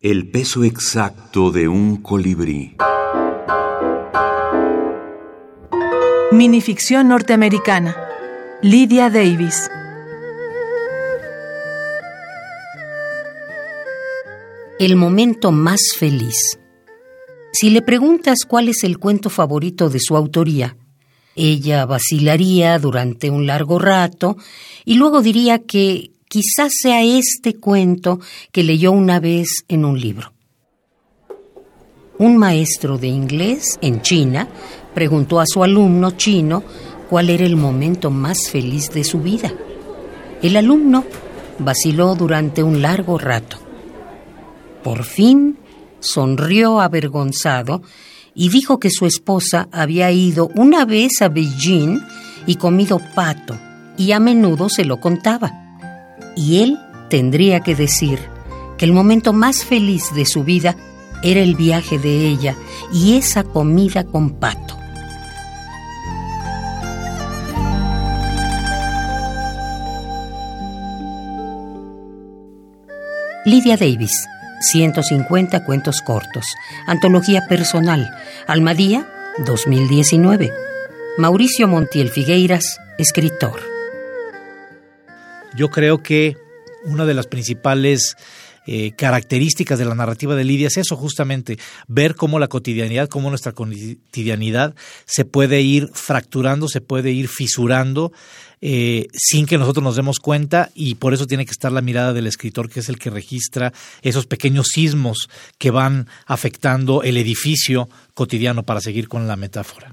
El peso exacto de un colibrí. Minificción norteamericana. Lydia Davis. El momento más feliz. Si le preguntas cuál es el cuento favorito de su autoría, ella vacilaría durante un largo rato y luego diría que quizás sea este cuento que leyó una vez en un libro. Un maestro de inglés en China preguntó a su alumno chino cuál era el momento más feliz de su vida. El alumno vaciló durante un largo rato. Por fin sonrió avergonzado y dijo que su esposa había ido una vez a Beijing y comido pato, y a menudo se lo contaba y él tendría que decir que el momento más feliz de su vida era el viaje de ella y esa comida con pato. Lydia Davis, 150 cuentos cortos, antología personal, Almadía, 2019. Mauricio Montiel Figueiras, escritor. Yo creo que una de las principales eh, características de la narrativa de Lidia es eso justamente, ver cómo la cotidianidad, cómo nuestra cotidianidad se puede ir fracturando, se puede ir fisurando eh, sin que nosotros nos demos cuenta y por eso tiene que estar la mirada del escritor que es el que registra esos pequeños sismos que van afectando el edificio cotidiano para seguir con la metáfora.